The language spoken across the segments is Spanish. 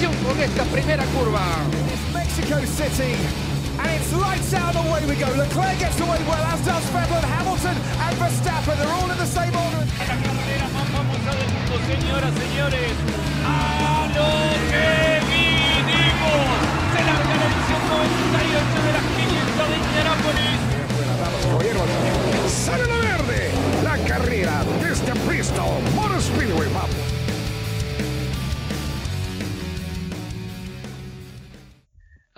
Atención con esta primera curva. Mexico City. And it's lights out away we go. Leclerc gets away well, as does Vettel, Hamilton and Verstappen. They're all in the same order. La carrera más famosa del mundo, señoras, señores. A lo que vinimos. Se larga la edición 98 de las 500 de Indianápolis. Sale la verde. La carrera desde Bristol Motor Speedway. Vamos.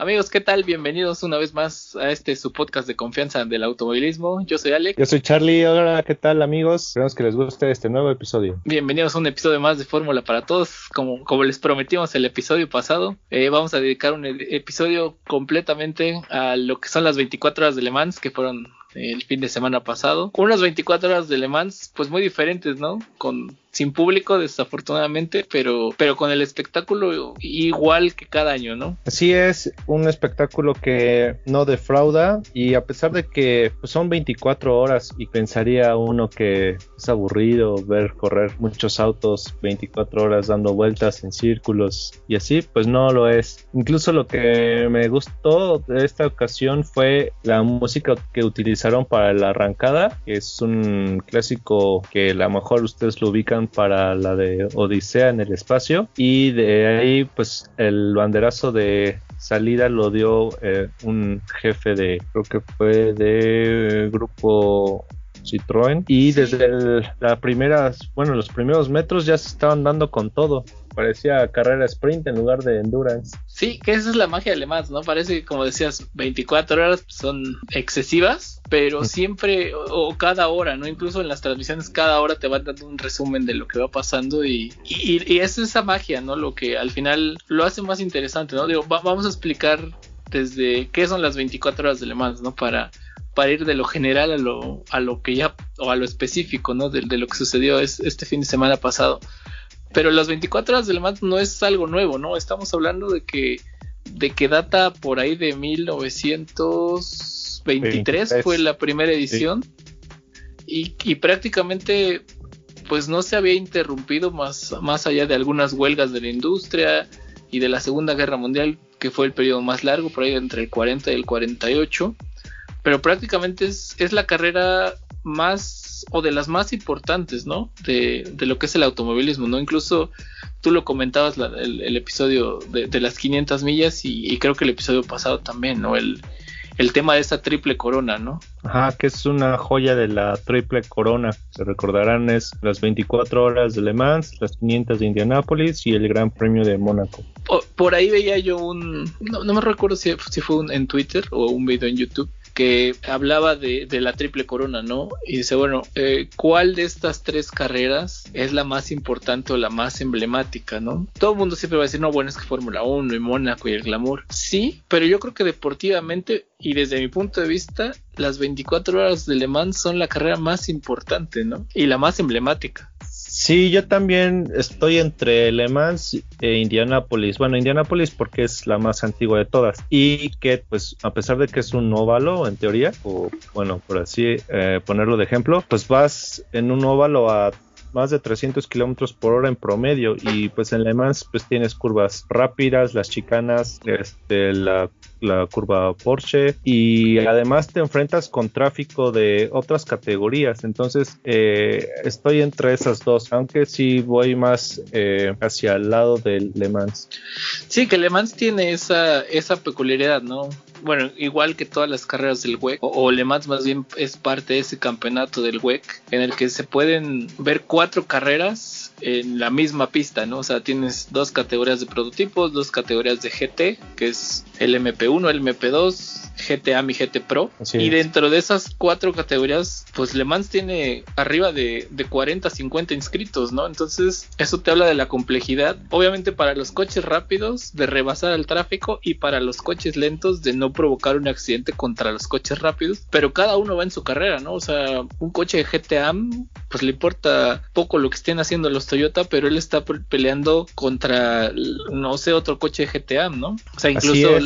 Amigos, ¿qué tal? Bienvenidos una vez más a este su podcast de confianza del automovilismo. Yo soy Alex. Yo soy Charlie. Hola, ¿qué tal amigos? Esperamos que les guste este nuevo episodio. Bienvenidos a un episodio más de Fórmula para Todos. Como, como les prometimos el episodio pasado, eh, vamos a dedicar un episodio completamente a lo que son las 24 horas de Le Mans que fueron el fin de semana pasado. Unas 24 horas de Le Mans, pues muy diferentes, ¿no? Con sin público desafortunadamente, pero pero con el espectáculo igual que cada año, ¿no? Así es, un espectáculo que no defrauda y a pesar de que pues, son 24 horas y pensaría uno que es aburrido ver correr muchos autos 24 horas dando vueltas en círculos y así, pues no lo es. Incluso lo que me gustó de esta ocasión fue la música que utilizaron para la arrancada, que es un clásico que a lo mejor ustedes lo ubican para la de Odisea en el espacio. Y de ahí pues el banderazo de salida lo dio eh, un jefe de creo que fue de grupo Citroën y desde el, la primeras bueno los primeros metros ya se estaban dando con todo parecía carrera sprint en lugar de endurance Sí, que esa es la magia de Le Mans, ¿no? Parece que, como decías, 24 horas son excesivas, pero siempre, o, o cada hora, ¿no? Incluso en las transmisiones, cada hora te van dando un resumen de lo que va pasando y, y, y es esa magia, ¿no? Lo que al final lo hace más interesante, ¿no? Digo, va- vamos a explicar desde qué son las 24 horas de Le Mans, ¿no? Para, para ir de lo general a lo, a lo que ya, o a lo específico, ¿no? De, de lo que sucedió es, este fin de semana pasado. Pero las 24 horas de Le Mans no es algo nuevo, ¿no? Estamos hablando de que, de que data por ahí de 1923 23. fue la primera edición. Y, y prácticamente pues no se había interrumpido más, más allá de algunas huelgas de la industria y de la Segunda Guerra Mundial, que fue el periodo más largo, por ahí entre el 40 y el 48. Pero prácticamente es, es la carrera más o de las más importantes, ¿no? De, de lo que es el automovilismo, ¿no? Incluso tú lo comentabas la- el, el episodio de, de las 500 millas y, y creo que el episodio pasado también, ¿no? El, el tema de esa triple corona, ¿no? Ajá, que es una joya de la triple corona. Se recordarán es las 24 horas de Le Mans, las 500 de Indianápolis y el Gran Premio de Mónaco. Por, por ahí veía yo un, no, no me recuerdo si, si fue un- en Twitter o un video en YouTube que hablaba de, la triple corona, ¿no? Y dice, bueno, eh, ¿cuál de estas tres carreras es la más importante o la más emblemática, ¿no? Todo el mundo siempre va a decir, no, bueno, es que Fórmula 1 y Mónaco y el glamour. Sí, pero yo creo que deportivamente y desde mi punto de vista, las 24 horas de Le Mans son la carrera más importante, ¿no? Y la más emblemática. Sí, yo también estoy entre Le Mans e Indianápolis. Bueno, Indianápolis porque es la más antigua de todas. Y que, pues, a pesar de que es un óvalo, en teoría, o bueno, por así eh, ponerlo de ejemplo, pues vas en un óvalo a más de 300 kilómetros por hora en promedio y pues en Le Mans pues tienes curvas rápidas, las chicanas, este, la, la curva Porsche y además te enfrentas con tráfico de otras categorías entonces eh, estoy entre esas dos aunque sí voy más eh, hacia el lado del Le Mans Sí, que Le Mans tiene esa, esa peculiaridad, ¿no? Bueno, igual que todas las carreras del WEC, o, o Le más bien es parte de ese campeonato del WEC, en el que se pueden ver cuatro carreras en la misma pista, ¿no? O sea, tienes dos categorías de prototipos, dos categorías de GT, que es el MP1, el MP2, GTA y GT Pro. Así y es. dentro de esas cuatro categorías, pues Le Mans tiene arriba de, de 40, 50 inscritos, ¿no? Entonces, eso te habla de la complejidad. Obviamente para los coches rápidos, de rebasar el tráfico, y para los coches lentos, de no provocar un accidente contra los coches rápidos. Pero cada uno va en su carrera, ¿no? O sea, un coche de GTA, pues le importa poco lo que estén haciendo los Toyota, pero él está pe- peleando contra, no sé, otro coche de GTA, ¿no? O sea, incluso es.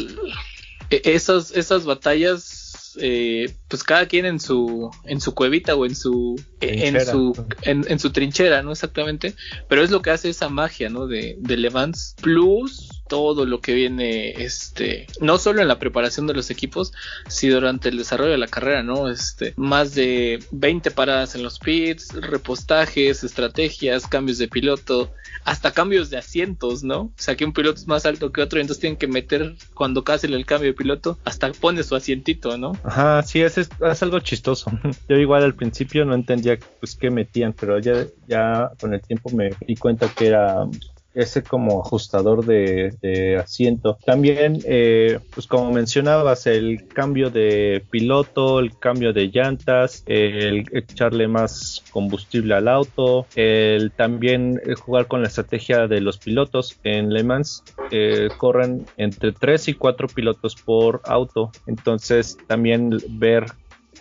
e- esas, esas batallas eh, pues cada quien en su, en su cuevita o en su, en Trinchera. su, en, en su trinchera, ¿no? Exactamente. Pero es lo que hace esa magia, ¿no? De, de Le Mans Plus todo lo que viene, este, no solo en la preparación de los equipos, sino durante el desarrollo de la carrera, ¿no? Este, más de 20 paradas en los pits, repostajes, estrategias, cambios de piloto, hasta cambios de asientos, ¿no? O sea, que un piloto es más alto que otro, entonces tienen que meter cuando hacen el cambio de piloto, hasta pone su asientito, ¿no? Ajá, sí, es, es, es algo chistoso. Yo igual al principio no entendía pues qué metían, pero ya, ya con el tiempo me di cuenta que era ese como ajustador de, asiento. También, eh, pues como mencionabas, el cambio de piloto, el cambio de llantas, el echarle más combustible al auto, el también eh, jugar con la estrategia de los pilotos. En Le Mans eh, corren entre 3 y 4 pilotos por auto, entonces también ver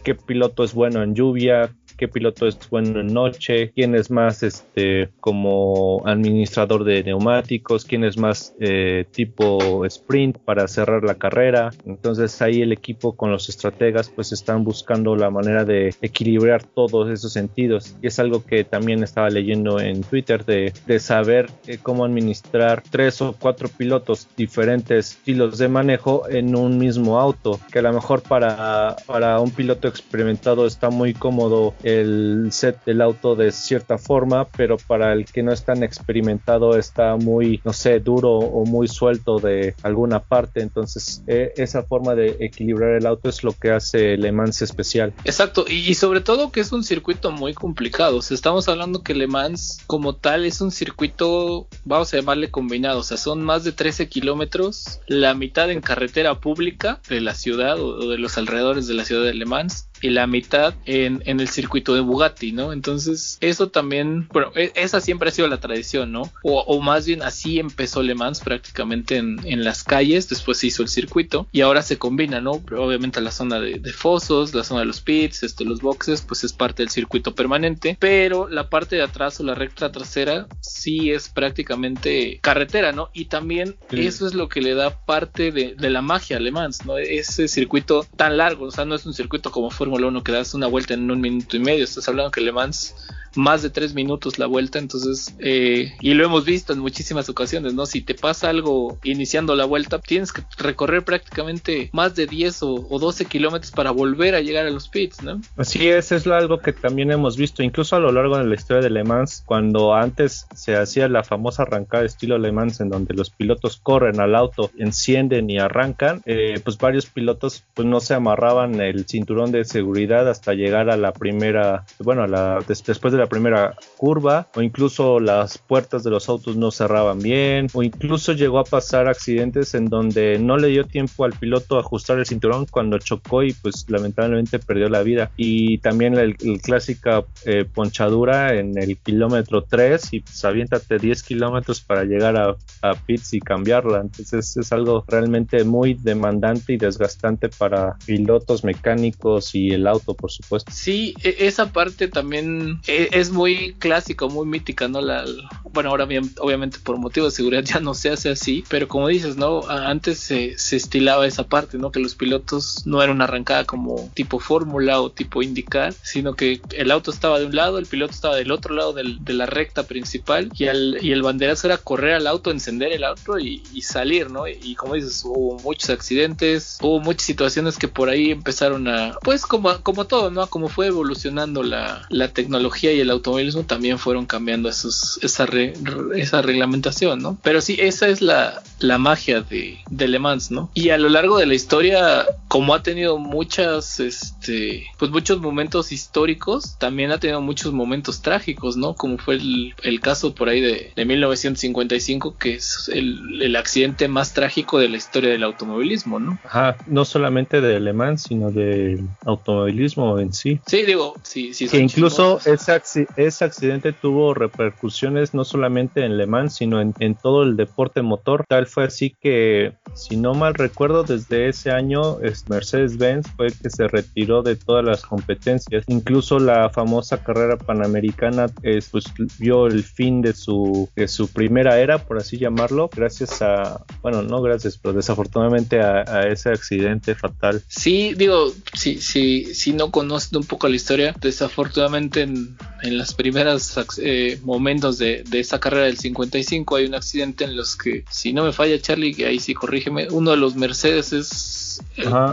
qué piloto es bueno en lluvia, qué piloto es bueno en noche, quién es más este como administrador de neumáticos, quién es más eh, tipo sprint para cerrar la carrera. Entonces ahí el equipo con los estrategas pues están buscando la manera de equilibrar todos esos sentidos. Y es algo que también estaba leyendo en Twitter de, de saber eh, cómo administrar tres o cuatro pilotos diferentes estilos de manejo en un mismo auto. Que a lo mejor para, para un piloto experimentado está muy cómodo el set del auto de cierta forma, pero para el que no es tan experimentado está muy, no sé, duro o muy suelto de alguna parte. Entonces, eh, esa forma de equilibrar el auto es lo que hace Le Mans especial. Exacto, y, sobre todo que es un circuito muy complicado. Estamos hablando que Le Mans como tal es un circuito, vamos a llamarle combinado, o sea, son más de 13 kilómetros, la mitad en carretera pública de la ciudad o, o de los alrededores de la ciudad de Le Mans y la mitad en, en, el circuito de Bugatti, ¿no? Entonces, eso también, bueno, e, esa siempre ha sido la tradición, ¿no? O, o más bien así empezó Le Mans prácticamente en, en, las calles, después se hizo el circuito y ahora se combina, ¿no? Obviamente la zona de, de, fosos, la zona de los pits, este, los boxes, pues es parte del circuito permanente, pero la parte de atrás o la recta trasera sí es prácticamente carretera, ¿no? Y también sí. eso es lo que le da parte de, de la magia a Le Mans, ¿no? Ese circuito tan largo, o sea, no es un circuito como Fórmula 1 que das una vuelta en un minuto y medio. Estás hablando que Le Mans más de tres minutos la vuelta, entonces, eh, y lo hemos visto en muchísimas ocasiones, ¿no? Si te pasa algo iniciando la vuelta, tienes que recorrer prácticamente más de 10 o, o 12 kilómetros para volver a llegar a los pits, ¿no? Así es, es algo que también hemos visto, incluso a lo largo de la historia de Le Mans, cuando antes se hacía la famosa arrancada estilo Le Mans, en donde los pilotos corren al auto, encienden y arrancan, eh, pues varios pilotos pues no se amarraban el cinturón de seguridad hasta llegar a la primera, bueno, la, des, después de la primera curva o incluso las puertas de los autos no cerraban bien o incluso llegó a pasar accidentes en donde no le dio tiempo al piloto a ajustar el cinturón cuando chocó y pues lamentablemente perdió la vida. Y también la el, el clásica eh, ponchadura en el kilómetro 3 y pues aviéntate 10 kilómetros para llegar a, a pits y cambiarla. Entonces es algo realmente muy demandante y desgastante para pilotos mecánicos y el auto por supuesto. Sí esa parte también e, es muy clásico, muy mítica, ¿no? La, bueno, ahora bien, obviamente por motivos de seguridad ya no se hace así, pero como dices, ¿no? Antes se, se estilaba esa parte, ¿no? Que los pilotos no eran una arrancada como tipo fórmula o tipo indicar, sino que el auto estaba de un lado, el piloto estaba del otro lado del, de la recta principal y el, y el banderazo era correr al auto, encender el auto y, y salir, ¿no? Y, y, como dices, hubo muchos accidentes, hubo muchas situaciones que por ahí empezaron a, pues como, como todo, ¿no? Como fue evolucionando la, la tecnología y el automovilismo también fueron cambiando esos, esa, re, esa reglamentación, ¿no? Pero sí, esa es la, la magia de, de, Le Mans, ¿no? Y a lo largo de la historia, como ha tenido muchas, este, pues muchos momentos históricos, también ha tenido muchos momentos trágicos, ¿no? Como fue el, el caso por ahí de, de 1955, que es el, el, accidente más trágico de la historia del automovilismo, ¿no? Ajá, no solamente de Le Mans, sino del automovilismo en sí. Sí, digo, sí, sí. Que incluso ese, ese accidente tuvo repercusiones no solamente en Le Mans, sino en, todo el deporte motor. Tal fue así que, si no mal recuerdo, desde ese año Mercedes-Benz fue que se retiró de todas las competencias. Incluso la famosa carrera panamericana pues, vio el fin de su, primera era, por así llamarlo, gracias a, bueno, no gracias, pero desafortunadamente a, ese accidente fatal. Sí, digo, si, sí, sí, no conocen un poco la historia, desafortunadamente en, en las primeras eh, momentos de, de, esa carrera del 55 hay un accidente en los que, si no me falla Charlie, ahí sí corrígeme, uno de los Mercedes es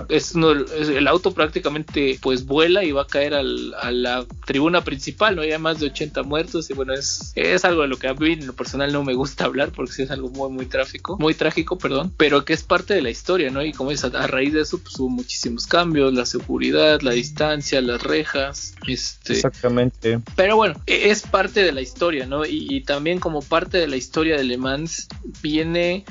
es, el auto prácticamente pues vuela y va a caer al, a la tribuna principal, ¿no? Hay más de 80 muertos y bueno, es, es algo de lo que a mí en lo personal no me gusta hablar porque sí es algo muy, muy trágico, muy trágico, perdón, pero que es parte de la historia, ¿no? Y como es, a, raíz de eso pues, hubo muchísimos cambios, la seguridad, la distancia, las rejas, este... Exactamente. Pero bueno, e, es parte de la historia, ¿no? Y, y también como parte de la historia de Le Mans viene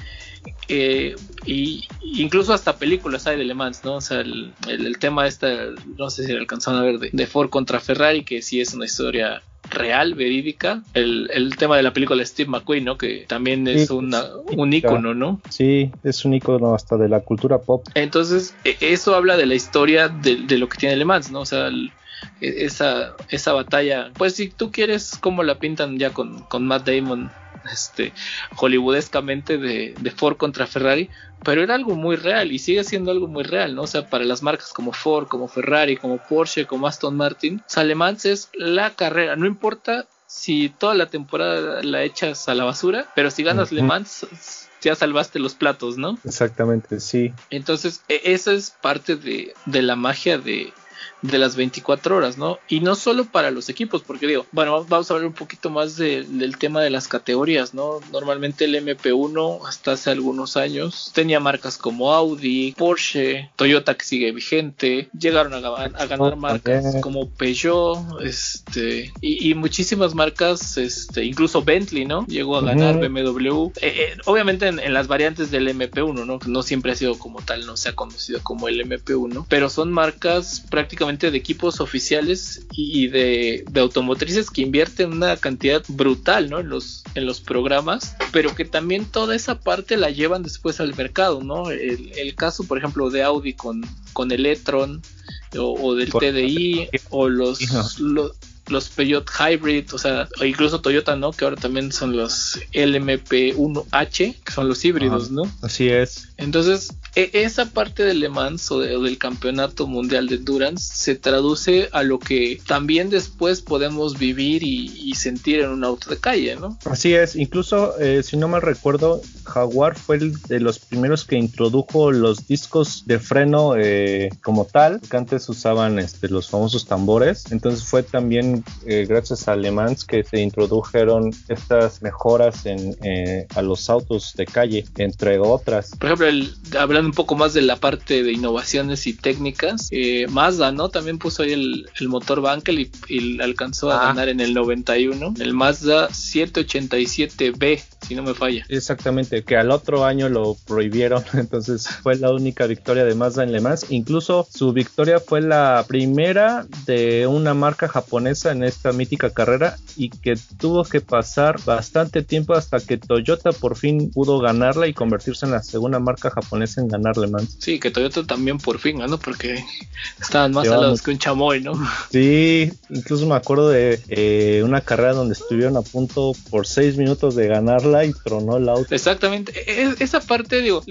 eh, y incluso hasta películas hay de Le Mans, ¿no? O sea, el, el, tema este, no sé si alcanzaron a ver, de, Ford contra Ferrari, que sí es una historia real, verídica. El, el, tema de la película de Steve McQueen, ¿no? Que también es una, un icono, ¿no? Sí, es un icono hasta de la cultura pop. Entonces, e, eso habla de la historia de, de lo que tiene Le Mans, ¿no? O sea, el, e, esa, esa batalla, pues si tú quieres cómo la pintan ya con, con Matt Damon este, hollywoodescamente de, de, Ford contra Ferrari, pero era algo muy real y sigue siendo algo muy real, ¿no? O sea, para las marcas como Ford, como Ferrari, como Porsche, como Aston Martin, o es la carrera, no importa si toda la temporada la echas a la basura, pero si ganas Le Mans ya salvaste los platos, ¿no? Exactamente, sí. Entonces, e, esa es parte de, de la magia de, de las 24 horas, ¿no? Y no solo para los equipos, porque digo, bueno, vamos a hablar un poquito más del tema de las categorías, ¿no? Normalmente el MP1 hasta hace algunos años tenía marcas como Audi, Porsche, Toyota que sigue vigente, llegaron a, ganar marcas como Peugeot, este, y, muchísimas marcas, este, incluso Bentley, ¿no? Llegó a ganar BMW, eh, eh, obviamente en, las variantes del MP1, ¿no? No siempre ha sido como tal, no se ha conocido como el MP1, pero son marcas prácticamente de equipos oficiales y de, automotrices que invierten una cantidad brutal ¿no? en, los, en los programas, pero que también toda esa parte la llevan después al mercado. ¿no? El, caso, por ejemplo, de Audi con, con el e-tron o, del TDI o los, los los Peugeot Hybrid, o sea, o incluso Toyota, ¿no? Que ahora también son los LMP1H, que son los híbridos, ¿no? Así es. Entonces, e, esa parte del Le Mans o, del campeonato mundial de endurance se traduce a lo que también después podemos vivir y, sentir en un auto de calle, ¿no? Así es, incluso eh, si no mal recuerdo, Jaguar fue el de los primeros que introdujo los discos de freno eh, como tal, que antes usaban este, los famosos tambores, entonces fue también eh, gracias a Le Mans que se introdujeron estas mejoras en, a los autos de calle, entre otras. Por ejemplo, el, hablando un poco más de la parte de innovaciones y técnicas, eh, Mazda, ¿no? También puso ahí el, motor Bankel y, alcanzó a ganar en el 91. El Mazda 787B, si no me falla. Exactamente, que al otro año lo prohibieron, entonces fue la única victoria de Mazda en Le Mans. Incluso su victoria fue la primera de una marca japonesa en esta mítica carrera y que tuvo que pasar bastante tiempo hasta que Toyota por fin pudo ganarla y convertirse en la segunda marca japonesa en ganarle, man. Sí, que Toyota también por fin ganó porque estaban más alados que un chamoy, ¿no? Sí, incluso me acuerdo de eh, una carrera donde estuvieron a punto por seis minutos de ganarla y tronó el auto. Exactamente, e, e, esa parte, digo,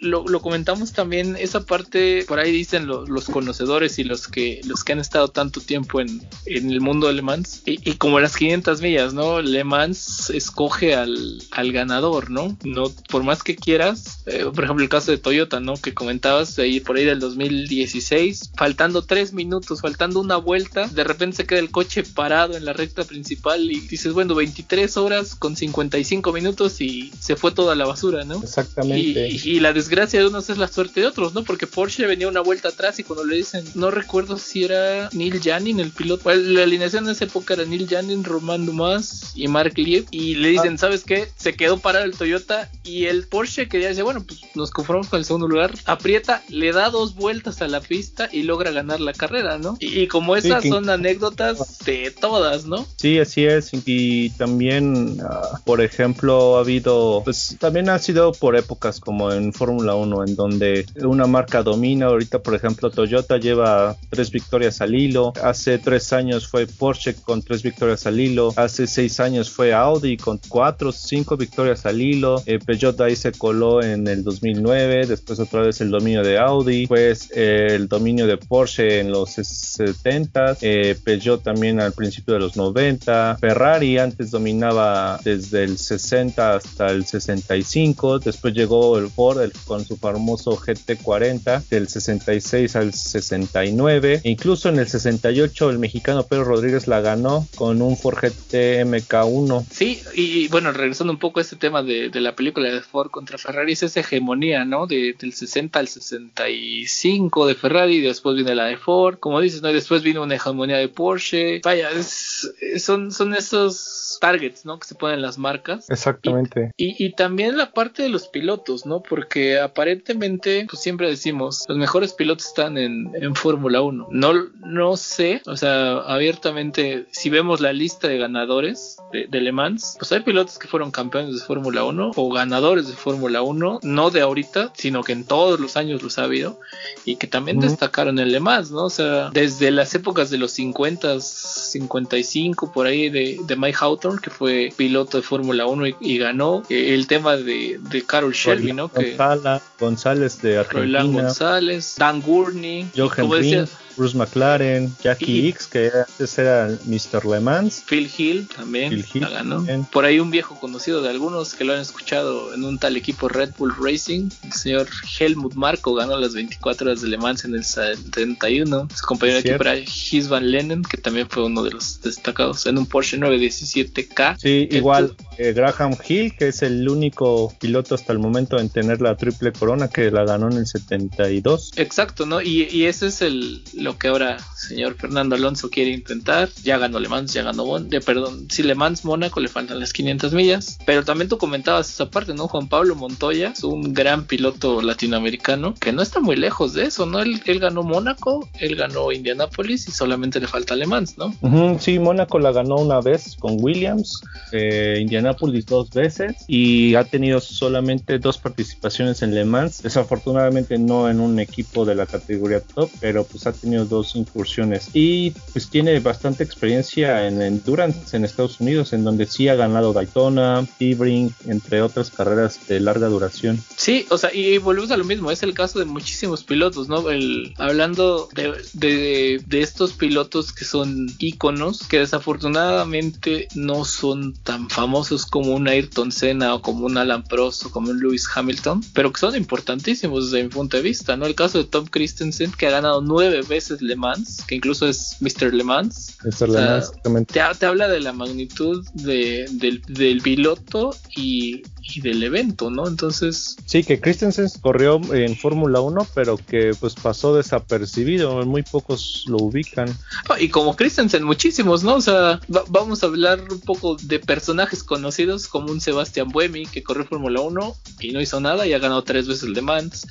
lo, comentamos también, esa parte, por ahí dicen los conocedores y los que, los que han estado tanto tiempo en, el mundo de Le Mans, y, como las 500 millas, ¿no? Le Mans escoge al, al ganador, ¿no? No, por más que quieras, eh, por ejemplo, el caso de Toyota, ¿no? Que comentabas ahí por ahí del 2016, faltando tres minutos, faltando una vuelta, de repente se queda el coche parado en la recta principal y dices, bueno, 23 horas con 55 minutos y se fue toda la basura, ¿no? Exactamente. Y, y la desgracia de unos es la suerte de otros, ¿no? Porque Porsche venía una vuelta atrás y cuando le dicen, no recuerdo si era Neil Janin el piloto, Bueno, la en esa época era Neil Janin, Roman Dumas y Mark Lieb y le dicen, ¿sabes qué? Se quedó parado el Toyota y el Porsche que ya dice, bueno, pues nos conformamos con el segundo lugar, aprieta, le da dos vueltas a la pista y logra ganar la carrera, ¿no? Y, y como Sí, esas que- son anécdotas de todas, ¿no? Sí, así es. Y también, ah, por ejemplo, ha habido, pues también ha sido por épocas como en Fórmula 1, en donde una marca domina. Ahorita, por ejemplo, Toyota lleva tres victorias al hilo. Hace tres años fue Porsche con tres victorias al hilo. Hace seis años fue Audi con cuatro, cinco victorias al hilo. Eh, Peugeot ahí se coló en el 2009. Después otra vez el dominio de Audi. Pues eh, el dominio de Porsche en los 70. Eh, Peugeot también al principio de los 90. Ferrari antes dominaba desde el 60 hasta el 65. Después llegó el Ford con su famoso GT40 del 66 al 69. E incluso en el 68 el mexicano Pedro Rodríguez la ganó con un Ford GT MK1. Sí, y bueno, regresando un poco a este tema de, de la película de Ford contra Ferrari, es esa hegemonía, ¿no? De, del 60 al 65 de Ferrari, y después viene la de Ford, como dices, ¿no? Y después vino una hegemonía de Porsche. Vaya, es- son, son esos targets, ¿no? Que se ponen las marcas. Exactamente. Y, y también la parte de los pilotos, ¿no? Porque aparentemente, pues siempre decimos, los mejores pilotos están en, en Fórmula 1. No, no sé, o sea, abiertamente, si vemos la lista de ganadores de, de Le Mans, pues hay pilotos que fueron campeones de Fórmula 1 o ganadores de Fórmula 1, no de ahorita, sino que en todos los años los ha habido y que también destacaron en Le Mans, ¿no? O sea, desde las épocas de los 50, 55, por ahí de, de Mike Que fue piloto de Fórmula 1 y, y ganó. Eh, el tema de, de Carol Shelby, ¿no? Que Gonzala- González de Roland Argentina. González, Dan Gurney, Jochen como decía, Bruce McLaren, Jackie X, que antes era Mr. Le Mans. Phil Hill también Phil Hill la ganó. también. Por ahí un viejo conocido de algunos que lo han escuchado en un tal equipo Red Bull Racing, el señor Helmut Marko ganó las 24 horas de Le Mans en el 71. Su compañero de equipo era His Van Lennon, que también fue uno de los destacados en un Porsche 917K. Sí, igual eh, Graham Hill, que es el único piloto hasta el momento en tener la triple corona, que la ganó en el 72. Exacto, ¿no? Y, y ese es el lo que ahora señor Fernando Alonso quiere intentar. Ya ganó Le Mans, ya ganó Mon- eh, perdón, sí Le Mans Mónaco le faltan las 500 millas, pero también tú comentabas esa parte, ¿no? Juan Pablo Montoya es un gran piloto latinoamericano que no está muy lejos de eso, ¿no? Él, él ganó Mónaco, él ganó Indianápolis y solamente le falta Le Mans, ¿no? Sí, Mónaco la ganó una vez con Williams, eh, Indianapolis dos veces y ha tenido solamente dos participaciones en Le Mans. Desafortunadamente no en un equipo de la categoría top, pero pues ha tenido dos incursiones y pues tiene bastante experiencia en endurance en Estados Unidos, en donde sí ha ganado Daytona, Sebring, entre otras carreras de larga duración. Sí, o sea, y volvemos a lo mismo, es el caso de muchísimos pilotos, ¿no? El, hablando de, de, de estos pilotos que son íconos, que desafortunadamente no son tan famosos como un Ayrton Senna o como un Alan Prost o como un Lewis Hamilton, pero que son importantísimos desde mi punto de vista, ¿no? El caso de Tom Christensen, que ha ganado nueve veces Le Mans, que incluso es Mr. Le Mans, Mr. Le Mans, exactamente. te, ha- te habla de la magnitud de- del, del piloto y, y del evento, ¿no? Entonces, Sí, que Christensen corrió en Fórmula 1, pero que pues pasó desapercibido, muy pocos lo ubican. ah, y como Christensen, muchísimos, ¿no? O sea, va- vamos a hablar un poco de personajes conocidos como un Sebastian Buemi que corrió Fórmula 1 y no hizo nada y ha ganado tres veces Le Mans.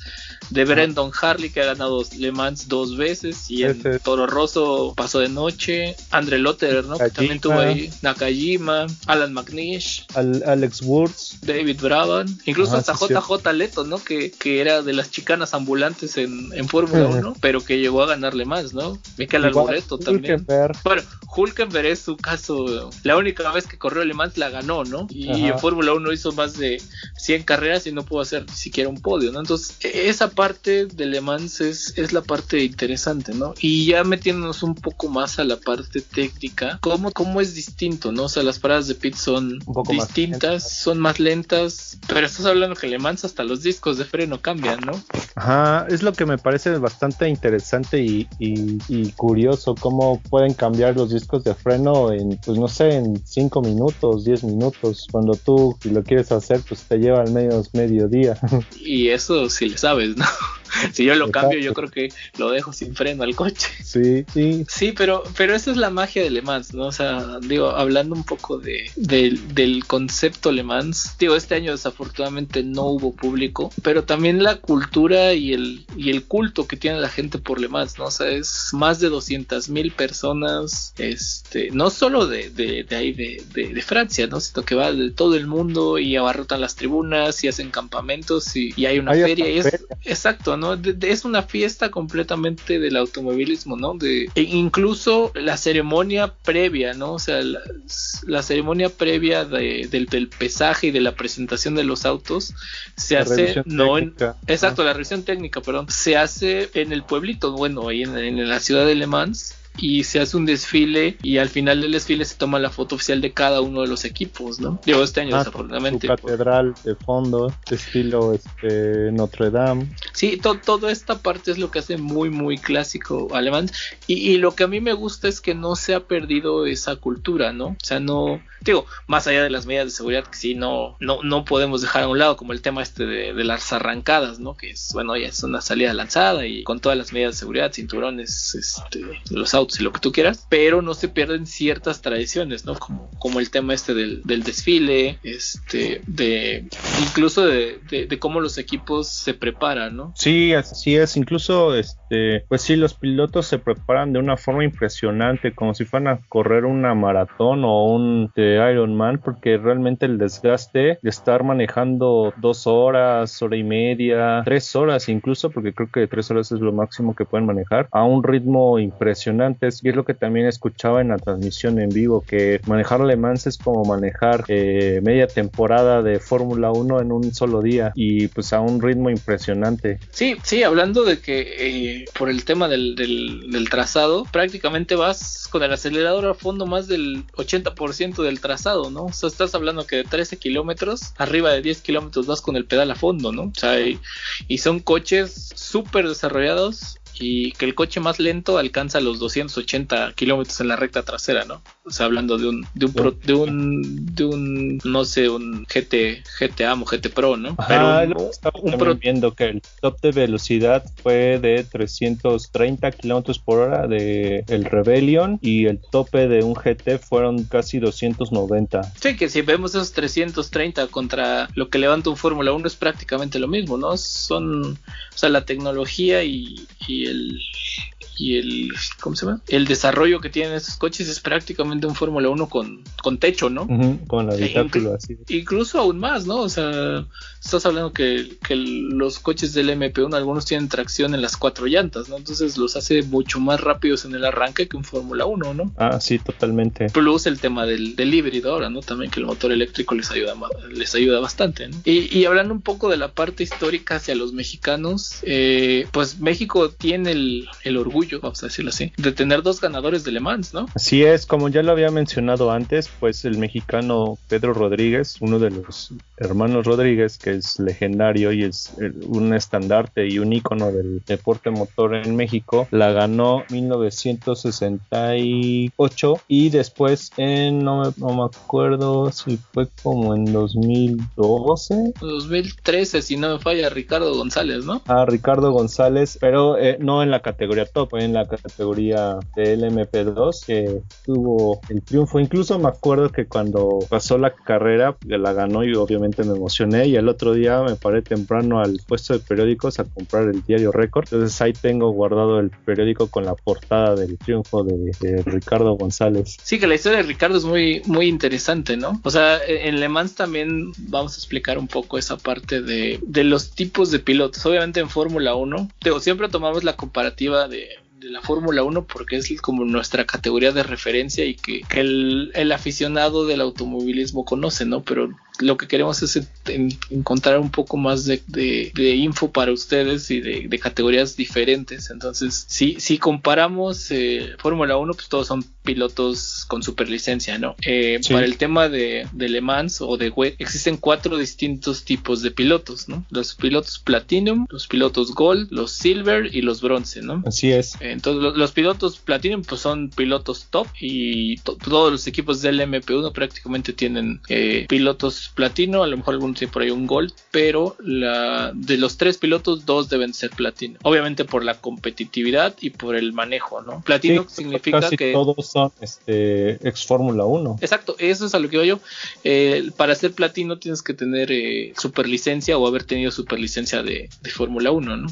De Brendan Harley que ha ganado Le Mans dos veces y en. Toro Rosso pasó de noche. Andre Lotterer, ¿no? Que también tuvo ahí Nakajima, Alan McNish. Al- Alex Wurz, David Brabham, incluso Ajá, hasta sí, JJ Leto, ¿no? Que, que era de las chicanas ambulantes en, en Fórmula Ujú. 1, pero que llegó a ganarle más, ¿no? Michael igual, Arboreto también. Hülkenberg, Bueno, Hulkenberg es su caso, la única vez que corrió Le Mans la ganó, ¿no? Y Ajá. en Fórmula 1 hizo más de 100 carreras y no pudo hacer ni siquiera un podio, ¿no? Entonces, e- esa parte de Le Mans es, es la parte interesante, ¿no? Y ya metiéndonos un poco más a la parte técnica, ¿cómo, cómo es distinto, ¿no? O sea, las paradas de pit son Un poco más distintas, son más lentas pero estás hablando que Le Mans hasta los discos de freno cambian, ¿no? Ajá, es lo que me parece bastante interesante y, y- y curioso cómo pueden cambiar los discos de freno en, pues no sé, en 5 minutos, 10 minutos. Cuando tú lo quieres hacer, pues te lleva al menos medio día. Y eso si le sabes, ¿no? si yo lo cambio, yo Exacto. creo que lo dejo sin freno al coche. sí, sí. Sí, pero, pero esa es la magia de Le Mans, ¿no? O sea, digo, hablando un poco de, del- del concepto Le Mans, digo, este año desafortunadamente no hubo público, pero también la cultura y el, y el culto que tiene la gente por Le Mans, ¿no? O sea, es más de 200 mil personas, este, no solo de, de, de ahí de, de, de Francia, ¿no? Sino que va de todo el mundo y abarrotan las tribunas y hacen campamentos y, y hay una Hay feria y es, feria. Exacto, ¿no? De- de- es una fiesta completamente del automovilismo, ¿no? De, e incluso la ceremonia previa, ¿no? O sea, la, la ceremonia previa de- del, del pesaje y de la presentación de los autos se La hace no en, técnica. Exacto, la revisión técnica, perdón. Se hace en el pueblito, bueno, ahí en, en la ciudad de Le Mans. Y se hace un desfile y al final del desfile se toma la foto oficial de cada uno de los equipos, ¿no? Digo, este año Ah, desafortunadamente. su catedral de fondo, estilo este, Notre Dame. Sí, to- toda esta parte es lo que hace muy, muy clásico alemán. Y, y lo que a mí me gusta es que no se ha perdido esa cultura, ¿no? O sea, no, digo, más allá de las medidas de seguridad que sí, no, no, no podemos dejar a un lado, como el tema este de, de las arrancadas, ¿no? Que es, bueno, ya es una salida lanzada y con todas las medidas de seguridad, cinturones, este, los autos lo que tú quieras, pero no se pierden ciertas tradiciones, ¿no? Como, como el tema este del, del desfile, este, de, incluso de, de, de cómo los equipos se preparan, ¿no? Sí, así es. Incluso, este, pues sí, los pilotos se preparan de una forma impresionante, como si fueran a correr una maratón o un este, Ironman, porque realmente el desgaste de estar manejando dos horas, hora y media, tres horas incluso, porque creo que tres horas es lo máximo que pueden manejar, a un ritmo impresionante. Y es lo que también escuchaba en la transmisión en vivo, que manejar Le es como manejar eh, media temporada de Fórmula 1 en un solo día y pues a un ritmo impresionante. Sí, sí, hablando de que eh, por el tema del, trazado, prácticamente vas con el acelerador a fondo más del 80% del trazado, ¿no? O sea, estás hablando que de 13 kilómetros, arriba de 10 kilómetros vas con el pedal a fondo, ¿no? O sea, y son coches súper desarrollados y que el coche más lento alcanza los 280 kilómetros en la recta trasera, ¿no? O sea, hablando de un, de un, pro- de un, de un, no sé, un GT, GTA o GT Pro, ¿no? Ajá, Pero un, un pro- viendo que el top de velocidad fue de 330 kilómetros por hora de el Rebellion y el tope de un GT fueron casi 290. Sí, que si vemos esos 330 contra lo que levanta un Fórmula 1 es prácticamente lo mismo, ¿no? Son, o sea, la tecnología y, y el y el ¿cómo se llama? El desarrollo que tienen estos coches es prácticamente un Fórmula 1 con, con techo, ¿no? Con habitáculo así. Incluso aún más, ¿no? O sea, estás hablando que, que los coches del MP1 algunos tienen tracción en las cuatro llantas, ¿no? Entonces los hace mucho más rápidos en el arranque que un Fórmula 1, ¿no? Ah, sí, totalmente. Plus el tema del, del híbrido ahora, ¿no? También que el motor eléctrico les ayuda, les ayuda bastante, ¿no? Y, y hablando un poco de la parte histórica hacia los mexicanos, eh, pues México tiene el, el orgullo, vamos a decirlo así, de tener dos ganadores de Le Mans, ¿no? Así es, como ya lo había mencionado antes, pues el mexicano Pedro Rodríguez, uno de los hermanos Rodríguez, que es legendario y es eh, un estandarte y un ícono del deporte motor en México, la ganó 1968 y después en, no, me- no me acuerdo si fue como en 2012, 2013, si no me falla, Ricardo González, ¿no? a Ricardo González, pero eh, no en la categoría top, fue en la categoría de LMP2 que tuvo el triunfo. Incluso me acuerdo que cuando pasó la carrera la ganó y obviamente me emocioné y el otro día me paré temprano al puesto de periódicos a comprar el diario Record. Entonces ahí tengo guardado el periódico con la portada del triunfo de, de Ricardo González. Sí, que la historia de Ricardo es muy, muy interesante, ¿no? O sea, e, en Le Mans también vamos a explicar un poco esa parte de, de los tipos de pilotos. Obviamente en Fórmula 1, digo, siempre tomamos la comparativa de, de la Fórmula 1 porque es como nuestra categoría de referencia y que, el, el aficionado del automovilismo conoce, ¿no? Pero lo que queremos es encontrar un poco más de, info para ustedes y de, categorías diferentes. Entonces, si, si comparamos eh, Fórmula 1, pues todos son pilotos con superlicencia, ¿no? Eh, para el tema de, Le Mans o de WEC, existen cuatro distintos tipos de pilotos, ¿no? Los pilotos Platinum, los pilotos Gold, los Silver y los Bronce, ¿no? Así es. Entonces, los, pilotos Platinum, pues son pilotos top y todos los equipos del MP1 prácticamente tienen eh, pilotos platino, a lo mejor algunos tienen por ahí un Gold, pero la, de los tres pilotos, dos deben ser platino. Obviamente por la competitividad y por el manejo, ¿no? Platino significa que son este, ex Fórmula 1. Exacto, eso es a lo que yo. Eh, para ser platino tienes que tener eh, superlicencia o haber tenido superlicencia de, de Fórmula 1, ¿no?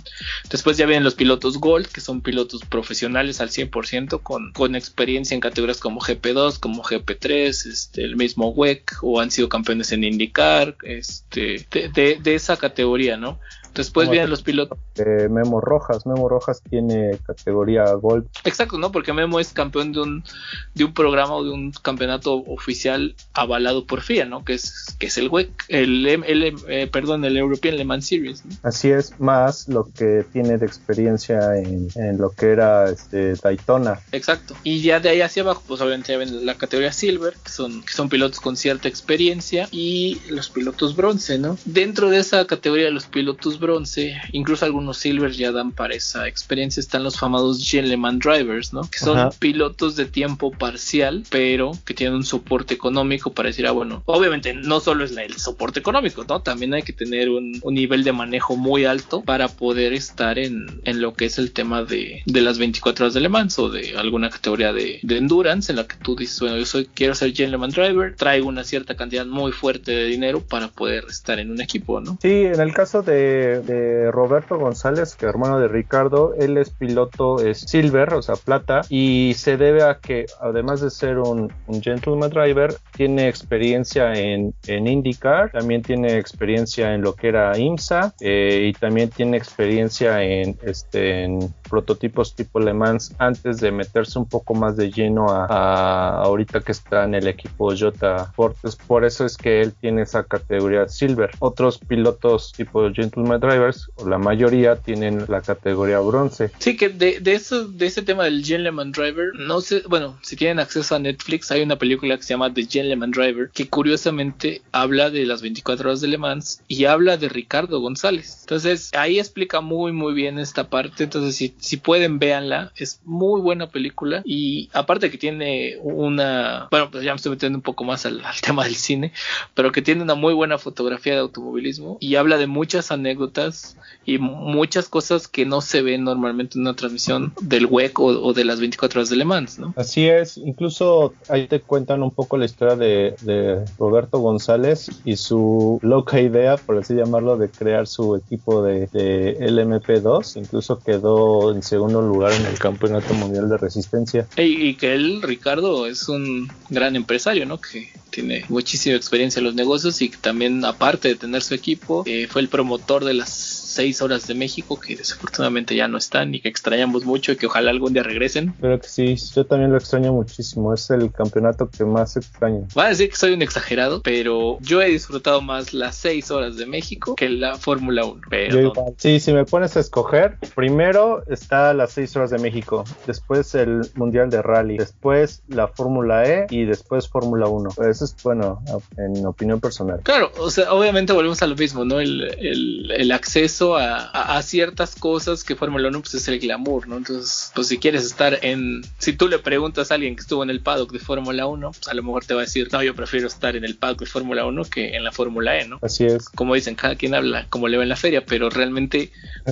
Después ya vienen los pilotos Gold, que son pilotos profesionales al 100% con, con experiencia en categorías como GP2, como GP3, este, el mismo WEC, o han sido campeones en IndyCar, este, de, de esa categoría, ¿no? Después vienen los pilotos. Memo Rojas. Memo Rojas tiene categoría Gold. Exacto, ¿no? Porque Memo es campeón de un, de un programa o de un campeonato oficial avalado por FIA, ¿no? Que es, que es el WEC, el, el eh, perdón, el European Le Mans Series. Así es, más lo que tiene de experiencia en, en, lo que era este, Daytona. Exacto. Y ya de ahí hacia abajo, pues obviamente ya ven la categoría Silver, que son, que son pilotos con cierta experiencia, y los pilotos bronce, ¿no? Dentro de esa categoría de los pilotos bronce, incluso algunos silvers ya dan para esa experiencia, están los famosos Gentleman Drivers, ¿no? Que son pilotos de tiempo parcial, pero que tienen un soporte económico para decir, ah, bueno, obviamente no solo es el soporte económico, ¿no? También hay que tener un, nivel de manejo muy alto para poder estar en, en lo que es el tema de, de, las 24 horas de Le Mans o de alguna categoría de, de, endurance en la que tú dices, bueno, yo soy, quiero ser Gentleman Driver, traigo una cierta cantidad muy fuerte de dinero para poder estar en un equipo, ¿no? Sí, en el caso de de, Roberto González, que hermano de Ricardo, él es piloto es silver, o sea, plata, y se debe a que además de ser un, gentleman driver, tiene experiencia en, en, IndyCar, también tiene experiencia en lo que era IMSA eh, y también tiene experiencia en, este, en prototipos tipo Le Mans antes de meterse un poco más de lleno a, ahorita que está en el equipo Jota Fortes. Por eso es que él tiene esa categoría silver. Otros pilotos tipo Gentleman Drivers, o la mayoría, tienen la categoría bronce. Sí, que de, de, eso, de ese tema del Gentleman Driver, no sé, bueno, si tienen acceso a Netflix, hay una película que se llama The Gentleman Driver, que curiosamente habla de las 24 horas de Le Mans y habla de Ricardo González. Entonces, ahí explica muy, muy bien esta parte. Entonces, si, si pueden, véanla. Es muy buena película y aparte que tiene una, bueno, pues ya me estoy metiendo un poco más al, tema del cine, pero que tiene una muy buena fotografía de automovilismo y habla de muchas anécdotas y muchas cosas que no se ven normalmente en una transmisión del WEC o, de las 24 horas de Le Mans, ¿no? Así es, incluso ahí te cuentan un poco la historia de, Roberto González y su loca idea, por así llamarlo, de crear su equipo de, LMP2, incluso quedó en segundo lugar en el Campeonato Mundial de Resistencia. Y, y que él, Ricardo, es un gran empresario, ¿no? Que tiene muchísima experiencia en los negocios y que también, aparte de tener su equipo, eh, fue el promotor de las seis horas de México que desafortunadamente ya no están y que extrañamos mucho y que ojalá algún día regresen. Pero que sí, yo también lo extraño muchísimo, es el campeonato que más extraño. Voy a decir que soy un exagerado, pero yo he disfrutado más las seis horas de México que la Fórmula 1. Pero Sí, si me pones a escoger, primero está las seis horas de México, después el Mundial de Rally, después la Fórmula E y después Fórmula 1. Eso es bueno, en opinión personal. Claro, o sea, obviamente volvemos a lo mismo, ¿no? El, el, el acceso a, ciertas cosas que Fórmula 1 pues es el glamour, ¿no? Entonces, pues si quieres estar en, si tú le preguntas a alguien que estuvo en el paddock de Fórmula 1, pues a lo mejor te va a decir, no, yo prefiero estar en el paddock de Fórmula 1 que en la Fórmula E, ¿no? Así es. Como dicen, cada quien habla como le va en la feria, pero realmente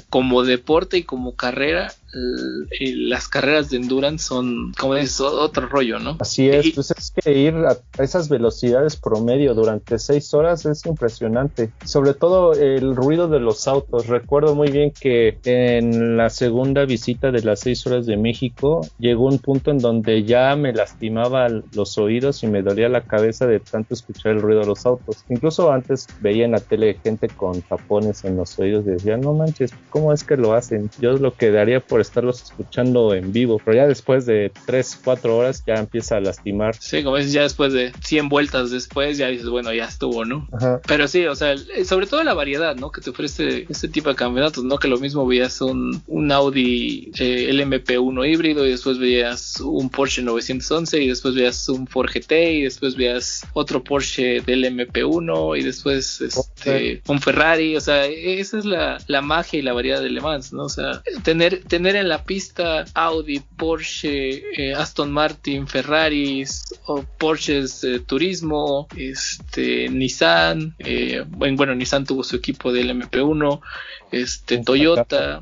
como deporte y como carrera, las carreras de endurance son, como dices, otro rollo, ¿no? Así es, pues es que ir a esas velocidades promedio durante seis horas es impresionante. Sobre todo el ruido de los autos. Recuerdo muy bien que en la segunda visita de las seis horas de México llegó un punto en donde ya me lastimaba los oídos y me dolía la cabeza de tanto escuchar el ruido de los autos. Incluso antes veía en la tele gente con tapones en los oídos y decía, no manches, ¿cómo es que lo hacen? Yo lo que daría por por estarlos escuchando en vivo, pero ya después de 3, 4 horas ya empieza a lastimar. Sí, como dices, ya después de 100 vueltas después, ya dices, bueno, ya estuvo, ¿no? Ajá. Pero sí, o sea, sobre todo la variedad, ¿no? Que te ofrece este tipo de campeonatos, ¿no? Que lo mismo veías un, un Audi eh, LMP1 híbrido y después veías un Porsche 911 y después veías un Ford GT y después veías otro Porsche del MP1 y después este, un Ferrari, o sea, esa es la, la magia y la variedad de Le Mans, ¿no? O sea, tener, tener en la pista Audi, Porsche, eh, Aston Martin, Ferraris o Porsches eh, Turismo, este, Nissan, eh, bueno, Nissan tuvo su equipo del MP1, este, Toyota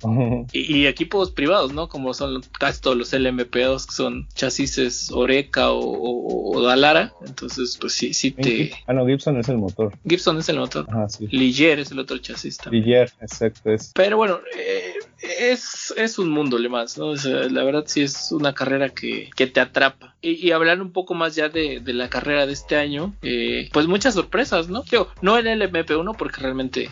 y, y equipos privados, ¿no? Como son casi todos los LMP2 que son chasis Oreca o, o- o Dalara, entonces pues sí, sí te... Ah, no, Gibson es el motor. Gibson es el motor. Sí. Ligier es el otro chasis también. Villiers, exacto. Es. Pero bueno, eh, es, es un mundo le más, ¿no? La verdad sí es una carrera que, que te atrapa. Y, y hablar un poco más ya de, de la carrera de este año, eh, pues muchas sorpresas, ¿no? Digo, no en el MP1 porque realmente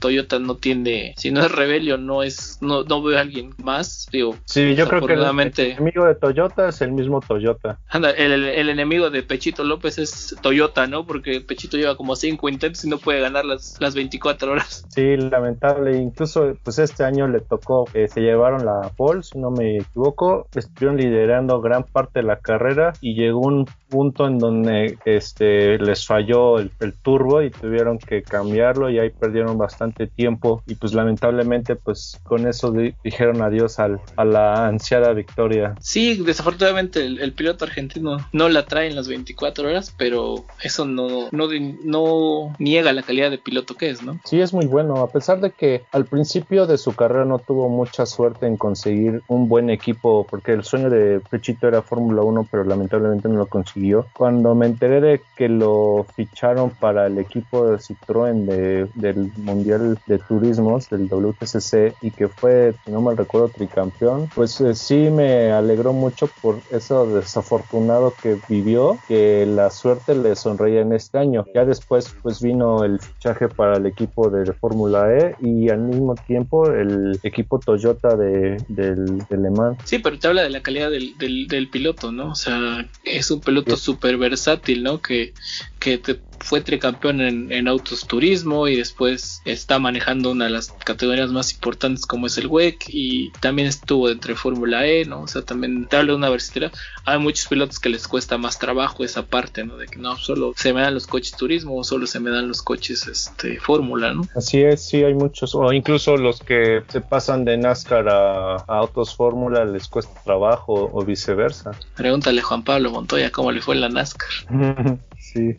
Toyota no tiene, si no es Rebellion, no es, no, no veo a alguien más, digo. Sí, yo creo que el, el amigo de Toyota es el mismo Toyota. Anda, el, el- el enemigo de Pechito López es Toyota, ¿no? Porque Pechito lleva como 5 intentos y no puede ganar las, las 24 horas. Sí, lamentable. Incluso, pues este año le tocó, eh, se llevaron la pole, si no me equivoco. Estuvieron liderando gran parte de la carrera y llegó un punto en donde este les falló el, el turbo y tuvieron que cambiarlo y ahí perdieron bastante tiempo y pues lamentablemente pues con eso di- dijeron adiós al, a la ansiada victoria. Sí, desafortunadamente el, el piloto argentino no la trae en las 24 horas, pero eso no, no, no niega la calidad de piloto que es, ¿no? Sí, es muy bueno, a pesar de que al principio de su carrera no tuvo mucha suerte en conseguir un buen equipo, porque el sueño de Pechito era Fórmula 1, pero lamentablemente no lo consiguió. Cuando me enteré de que lo ficharon para el equipo de Citroën de- del Mundial de Turismos, del WTCC, y que fue, si no mal recuerdo, tricampeón, pues eh, sí me alegró mucho por eso desafortunado que vivió, que la suerte le sonreía en este año. Ya después pues vino el fichaje para el equipo de Fórmula E y al mismo tiempo el equipo Toyota de, del, de Le Mans. Sí, pero te habla de la calidad del, del, del piloto, ¿no? O sea, es un piloto Sí. súper versátil, ¿no? Que, que te fue tricampeón en, en autos turismo y después está manejando una de las categorías más importantes como es el WEC y también estuvo entre Fórmula E, ¿no? O sea, también te habla de una versatilidad. Hay muchos pilotos que les cuesta más trabajo esa parte, ¿no? De que no solo se me dan los coches turismo o solo se me dan los coches este Fórmula, ¿no? Así es, sí hay muchos, o incluso los que se pasan de NASCAR a, a autos Fórmula les cuesta trabajo o viceversa. Pregúntale a Juan Pablo Montoya cómo le fue en la NASCAR. sí.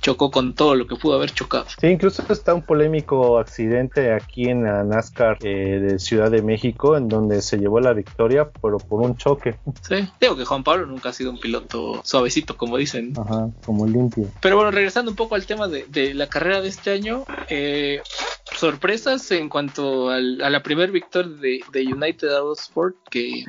Chocó con todo lo que pudo haber chocado. Sí, incluso está un polémico accidente aquí en la NASCAR eh, de Ciudad de México, en donde se llevó la victoria, pero por un choque. Sí, digo que Juan Pablo nunca ha sido un piloto suavecito, como dicen. Ajá, como limpio. Pero bueno, regresando un poco al tema de, de la carrera de este año, eh, sorpresas en cuanto al- a la primera victoria de, de United Autosport, que,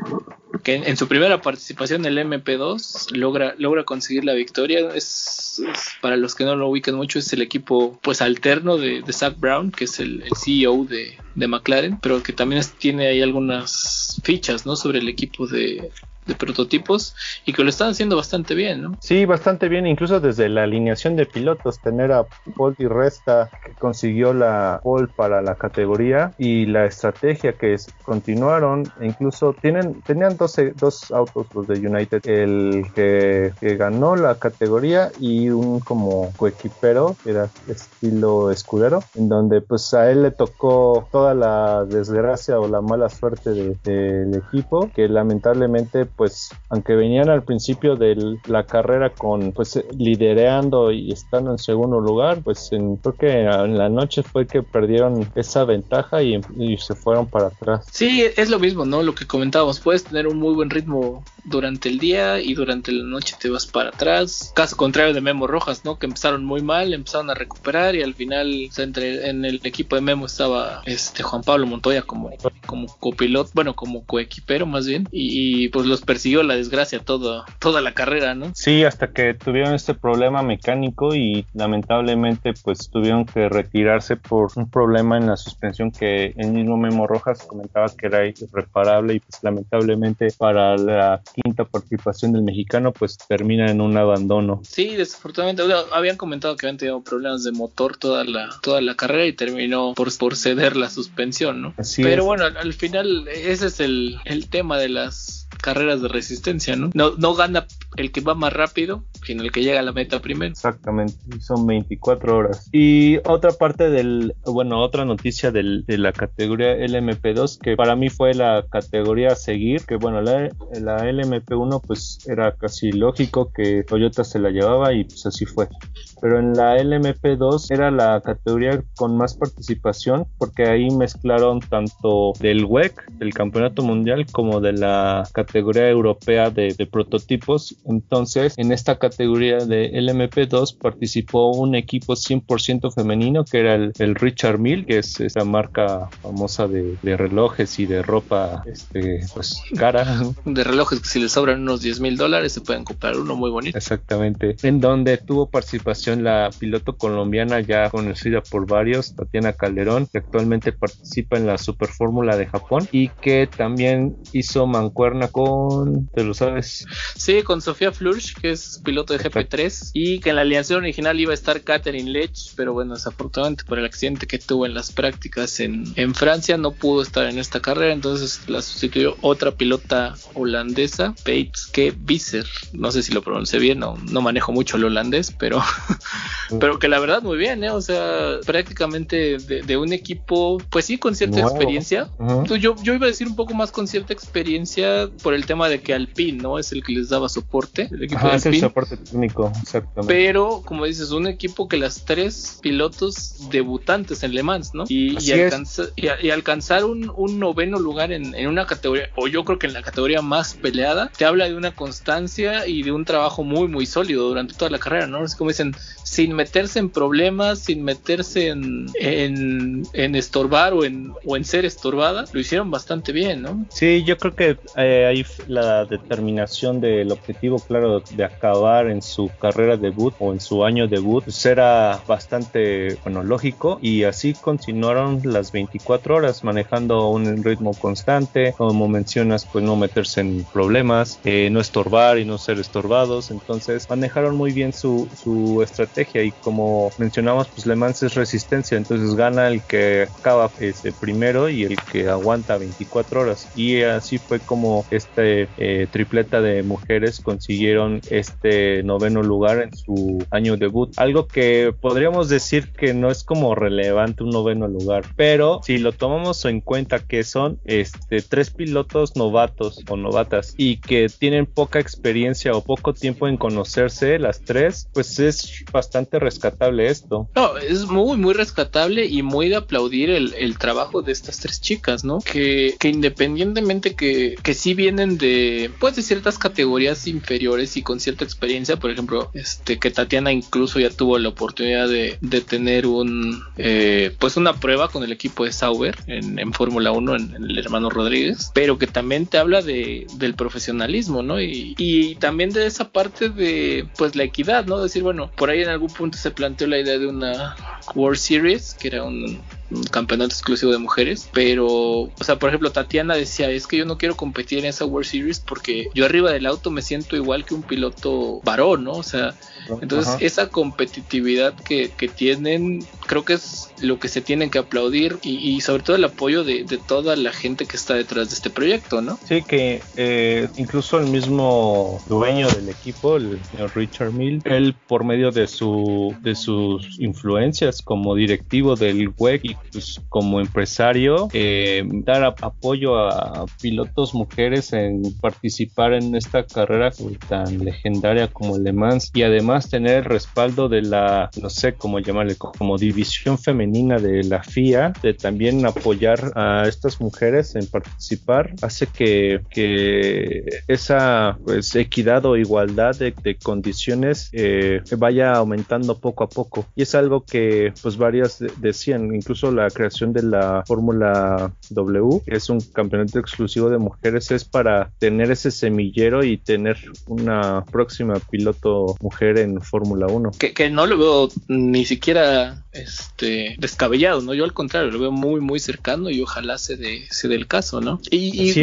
que en, en su primera participación en el MP2 logra, logra conseguir la victoria. Es, es- para los que no lo ubican mucho, es el equipo pues alterno de, de Zach Brown, que es el, CEO de, de McLaren, pero que también tiene ahí algunas fichas ¿no? sobre el equipo de, de prototipos y que lo están haciendo bastante bien, ¿no? Sí, bastante bien, incluso desde la alineación de pilotos, tener a Paul Di Resta que consiguió la pole para la categoría y la estrategia que es- continuaron, e incluso tienen, tenían dos, dos autos los de United, el que, ganó la categoría y un como coequipero, era estilo escudero, en donde pues a él le tocó toda la desgracia o la mala suerte de- del equipo, que lamentablemente pues aunque venían al principio de la carrera con pues lidereando y estando en segundo lugar, pues en, creo que en la noche fue que perdieron esa ventaja y, se fueron para atrás. Sí, es lo mismo, ¿no? Lo que comentábamos, puedes tener un muy buen ritmo durante el día y durante la noche te vas para atrás. Caso contrario de Memo Rojas, ¿no? Que empezaron muy mal, empezaron a recuperar y al final sea, entre, en el equipo de Memo estaba este Juan Pablo Montoya como, como copiloto, bueno, como coequipero más bien. Y, y, pues los persiguió la desgracia todo, toda la carrera, ¿no? Sí, hasta que tuvieron este problema mecánico y lamentablemente pues tuvieron que retirarse por un problema en la suspensión que el mismo Memo Rojas comentaba que era irreparable y pues lamentablemente para la quinta participación del mexicano pues termina en un abandono. Sí, desafortunadamente habían comentado que habían tenido problemas de motor toda la toda la carrera y terminó por, por ceder la suspensión, ¿no? Pero bueno, al, al, final ese es el, el tema de las carreras de resistencia, ¿no? ¿no? No gana el que va más rápido, sino el que llega a la meta primero. Exactamente, son 24 horas. Y otra parte del, bueno, otra noticia del, de la categoría LMP2, que para mí fue la categoría a seguir, que bueno, la, la LMP1 pues era casi lógico que Toyota se la llevaba y pues así fue. Pero en la LMP2 era la categoría con más participación porque ahí mezclaron tanto del WEC, del Campeonato Mundial, como de la categoría categoría europea de, prototipos. Entonces, en esta categoría de LMP2 participó un equipo 100% femenino que era el, Richard Mill, que es esa marca famosa de, relojes y de ropa este, pues, cara. De relojes que si les sobran unos 10 mil dólares se pueden comprar uno muy bonito. Exactamente. En donde tuvo participación la piloto colombiana ya conocida por varios, Tatiana Calderón, que actualmente participa en la Super Fórmula de Japón y que también hizo mancuerna con, ¿te lo sabes? Sí, con Sofía Flurch, que es piloto de GP3, y que en la alianza original iba a estar Catherine Lech, pero bueno, desafortunadamente por el accidente que tuvo en las prácticas en, en Francia, no pudo estar en esta carrera, entonces la sustituyó otra pilota holandesa, que Visser, no sé si lo pronuncié bien, no, no manejo mucho el holandés, pero, pero que la verdad muy bien, ¿eh? o sea, prácticamente de, un equipo, pues sí, con cierta experiencia. yo, yo iba a decir un poco más con cierta experiencia por el tema de que Alpine, ¿no? Es el que les daba soporte. El equipo es el soporte técnico, exactamente. Pero, como dices, un equipo que las tres pilotos debutantes en Le Mans, ¿no? Y, y, alcanzar un, noveno lugar en, una categoría, o yo creo que en la categoría más peleada, te habla de una constancia y de un trabajo muy, muy sólido durante toda la carrera, ¿no? Es como dicen, sin meterse en problemas, sin meterse en, en, estorbar o en, o en ser estorbada, lo hicieron bastante bien, ¿no? Sí, yo creo que eh, la determinación del objetivo claro de acabar en su carrera debut o en su año debut pues era bastante bueno lógico y así continuaron las 24 horas manejando un ritmo constante. Como mencionas pues no meterse en problemas eh, no estorbar y no ser estorbados. Entonces manejaron muy bien su, su estrategia y como mencionamos pues Le Mans es resistencia. Entonces gana el que acaba este, primero y el que aguanta 24 horas. Y así fue como eh, tripleta de mujeres consiguieron este noveno lugar en su año debut. Algo que podríamos decir que no es como relevante un noveno lugar, pero si lo tomamos en cuenta que son este tres pilotos novatos o novatas y que tienen poca experiencia o poco tiempo en conocerse las tres, pues es bastante rescatable esto. No, es muy muy rescatable y muy de aplaudir el, el trabajo de estas tres chicas, ¿no? Que, que independientemente que, que sí de pues de ciertas categorías inferiores y con cierta experiencia. Por ejemplo este que Tatiana incluso ya tuvo la oportunidad de, de tener un eh, pues una prueba con el equipo de Sauber en, en Fórmula 1 en, el hermano Rodríguez pero que también te habla de, del profesionalismo no y, y también de esa parte de pues la equidad no decir bueno por ahí en algún punto se planteó la idea de una World Series que era un un campeonato exclusivo de mujeres, pero, o sea, por ejemplo, Tatiana decía, es que yo no quiero competir en esa World Series porque yo arriba del auto me siento igual que un piloto varón, ¿no? O sea, entonces esa competitividad que, que, tienen, creo que es lo que se tienen que aplaudir y, sobre todo el apoyo de, toda la gente que está detrás de este proyecto, ¿no? Sí, que eh, incluso el mismo dueño del equipo, el señor Richard Mill, él por medio de su de sus influencias como directivo del WEC y pues, como empresario, eh, dar apoyo a pilotos mujeres en participar en esta carrera tan legendaria como el Le Mans y además tener el respaldo de la, no sé cómo llamarle, como división femenina de la FIA de también apoyar a estas mujeres en participar hace que, que esa pues, equidad o igualdad de, condiciones eh, vaya aumentando poco a poco. Y es algo que pues varias decían incluso la creación de la Fórmula W que es un campeonato exclusivo de mujeres es para tener ese semillero y tener una próxima piloto mujer Fórmula 1 que, que no lo veo ni siquiera este descabellado, ¿no? Yo al contrario, lo veo muy, muy cercano y ojalá se dé, se dé el caso, ¿no? Y,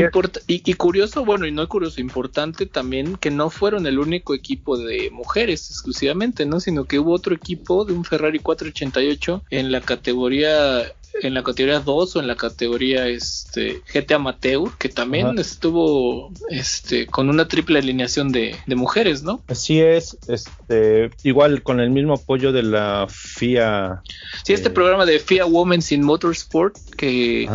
y, curioso, bueno, y no curioso, importante también que no fueron el único equipo de mujeres exclusivamente, ¿no? Sino que hubo otro equipo de un Ferrari 488 en la categoría en la categoría 2 o en la categoría este GT Amateur, que también estuvo este con una triple alineación de, mujeres, ¿no? Así es, este igual con el mismo apoyo de la FIA. Sí, este eh, programa de FIA Women's in Motorsport que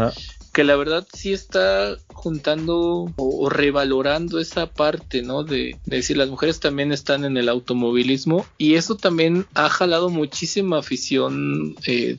que la verdad sí está juntando o, revalorando esa parte, ¿no? De, decir, las mujeres también están en el automovilismo y eso también ha jalado muchísima afición eh,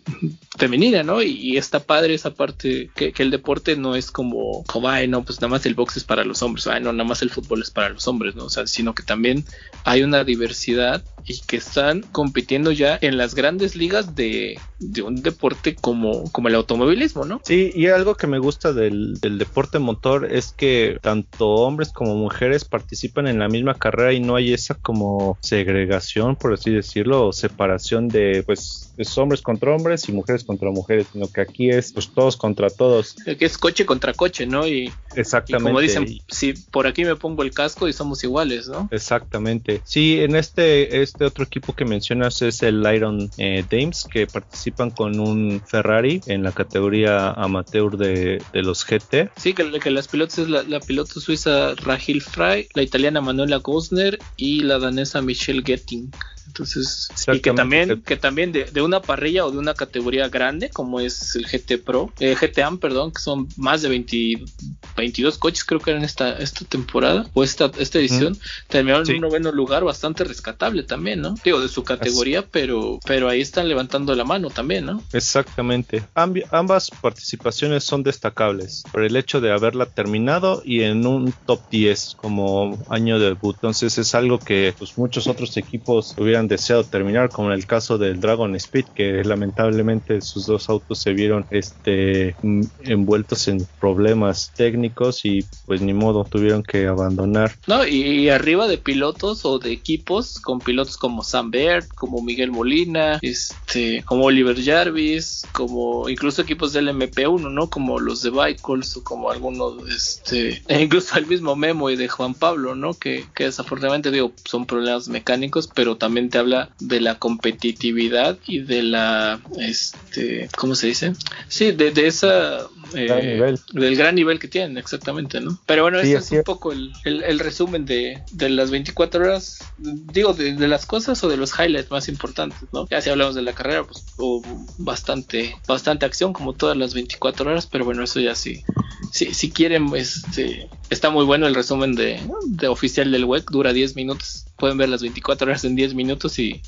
femenina, ¿no? Y, está padre esa parte que, el deporte no es como, como, ay, no, pues nada más el box es para los hombres, ay, no, nada más el fútbol es para los hombres, ¿no? O sea, sino que también hay una diversidad y que están compitiendo ya en las grandes ligas de, un deporte como, como el automovilismo, ¿no? Sí, y algo que me gusta del, deporte motor es que tanto hombres como mujeres participan en la misma carrera y no hay esa como segregación, por así decirlo, o separación de pues es hombres contra hombres y mujeres contra mujeres, sino que aquí es pues todos contra todos. Que es coche contra coche, ¿no? Y, Exactamente. como dicen, si por aquí me pongo el casco y somos iguales, ¿no? Exactamente. Sí, en este, este otro equipo que mencionas es el Iron eh, Dames, que participan con un Ferrari en la categoría amateur de, los GT. Sí, que, que las pilotos es la, la piloto suiza Rahil Frey, la italiana Manuela Gosner y la danesa Michelle Getting. Entonces, y que también, que también de, una parrilla o de una categoría grande, como es el GT Pro, eh, GTAM, perdón, que son más de 22 coches, creo que eran esta, esta temporada o esta, esta edición, terminaron en un noveno lugar bastante rescatable también, ¿no? Digo, de su categoría, pero, pero ahí están levantando la mano también, ¿no? Exactamente. ambas participaciones son destacables por el hecho de haberla terminado y en un top 10 como año de debut. Entonces es algo que pues, muchos otros equipos hubieran deseado terminar, como en el caso del Dragon Speed, que lamentablemente sus dos autos se vieron este, mm, envueltos en problemas técnicos y pues ni modo, tuvieron que abandonar. No, y, arriba de pilotos o de equipos, con pilotos como Sam Baird, como Miguel Molina, este, como Oliver Jarvis, como incluso equipos del MP1, ¿no? Como los de Bicycles o como algunos, este, incluso el mismo Memo y de Juan Pablo, ¿no? Que, que desafortunadamente digo, son problemas mecánicos, pero también habla de la competitividad y de la, este, ¿cómo se dice? Sí, de, de esa eh, del gran nivel que tienen, exactamente, ¿no? Pero bueno, este es un poco el, el, resumen de, de, las 24 horas, digo, de, de, las cosas o de los highlights más importantes, ¿no? Ya si hablamos de la carrera, pues hubo bastante, bastante acción, como todas las 24 horas, pero bueno, eso ya sí. Si, si quieren, este, está muy bueno el resumen de, de oficial del web, dura 10 minutos. Pueden ver las 24 horas en 10 minutos y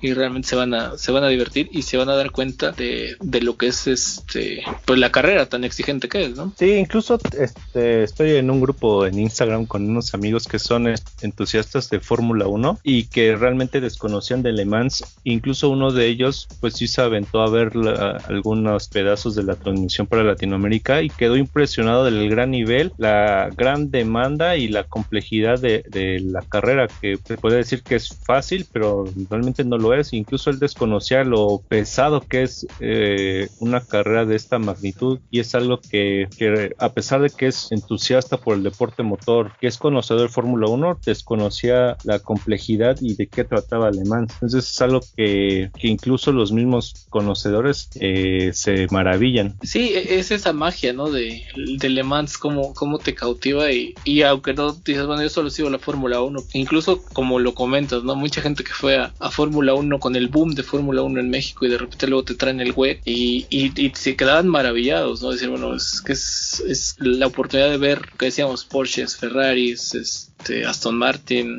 y realmente se van a se van a divertir y se van a dar cuenta de, de lo que es este pues la carrera tan exigente que es, ¿no? Sí, incluso este estoy en un grupo en Instagram con unos amigos que son entusiastas de Fórmula 1 y que realmente desconocían de Le Mans, incluso uno de ellos pues sí se aventó a ver algunos pedazos de la transmisión para Latinoamérica y quedó impresionado del gran nivel, la gran demanda y la complejidad de, de la carrera que se puede decir que es fácil, pero realmente no lo es. Incluso él desconocía lo pesado que es eh, una carrera de esta magnitud y es algo que, a pesar de que es entusiasta por el deporte motor, que es conocedor de Fórmula 1, desconocía la complejidad y de qué trataba Alemán. Entonces es algo que, incluso los mismos conocedores eh, se maravillan. Sí, e, es esa magia, ¿no? De, de Le Mans, cómo, cómo te cautiva y, y aunque no dices, bueno, yo solo sigo la Fórmula 1, incluso como lo comentas, ¿no? Mucha gente que fue a, a Fórmula Fórmula 1 con el boom de Fórmula 1 en México y de repente luego te traen el web y, y, se quedaban maravillados, ¿no? Decir, bueno, es que es, es la oportunidad de ver, que decíamos, Porsches, Ferraris, este, Aston Martin,